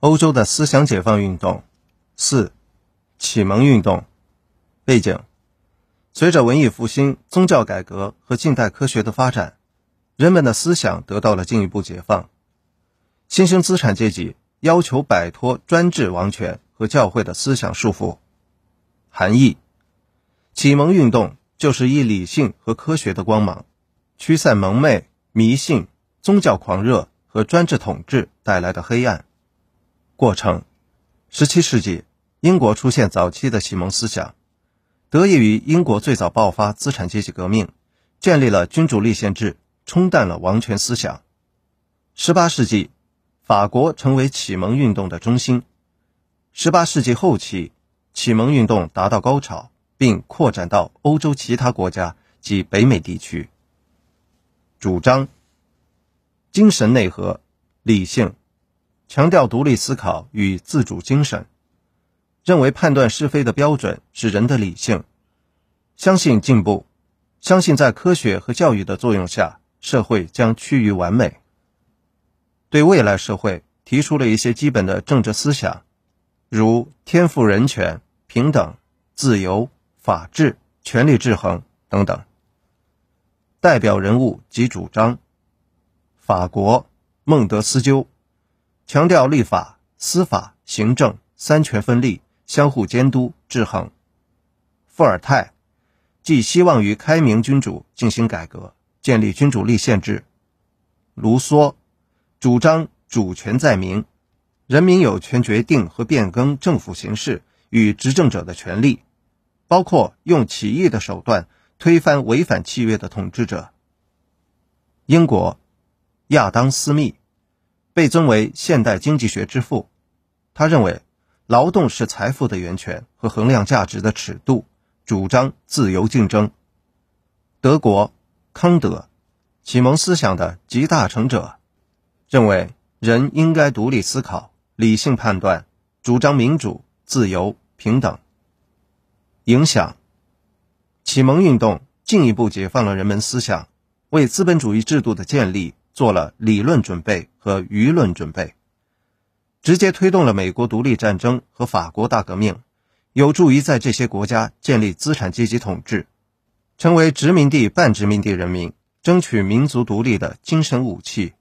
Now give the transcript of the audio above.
欧洲的思想解放运动。四、启蒙运动背景：随着文艺复兴、宗教改革和近代科学的发展，人们的思想得到了进一步解放。新兴资产阶级要求摆脱专制王权和教会的思想束缚。含义：启蒙运动就是以理性和科学的光芒，驱散蒙昧、迷信、宗教狂热和专制统治带来的黑暗。过程：十七世纪，英国出现早期的启蒙思想，得益于英国最早爆发资产阶级革命，建立了君主立宪制，冲淡了王权思想。十八世纪。法国成为启蒙运动的中心。18世纪后期，启蒙运动达到高潮，并扩展到欧洲其他国家及北美地区。主张精神内核、理性，强调独立思考与自主精神，认为判断是非的标准是人的理性，相信进步，相信在科学和教育的作用下，社会将趋于完美。对未来社会提出了一些基本的政治思想，如天赋人权、平等、自由、法治、权力制衡等等。代表人物及主张：法国孟德斯鸠强调立法、司法、行政三权分立，相互监督制衡；伏尔泰寄希望于开明君主进行改革，建立君主立宪制；卢梭。主张主权在民，人民有权决定和变更政府形式与执政者的权利，包括用起义的手段推翻违反契约的统治者。英国亚当·斯密被尊为现代经济学之父，他认为劳动是财富的源泉和衡量价值的尺度，主张自由竞争。德国康德启蒙思想的集大成者。认为人应该独立思考、理性判断，主张民主、自由、平等。影响启蒙运动进一步解放了人们思想，为资本主义制度的建立做了理论准备和舆论准备，直接推动了美国独立战争和法国大革命，有助于在这些国家建立资产阶级统治，成为殖民地半殖民地人民争取民族独立的精神武器。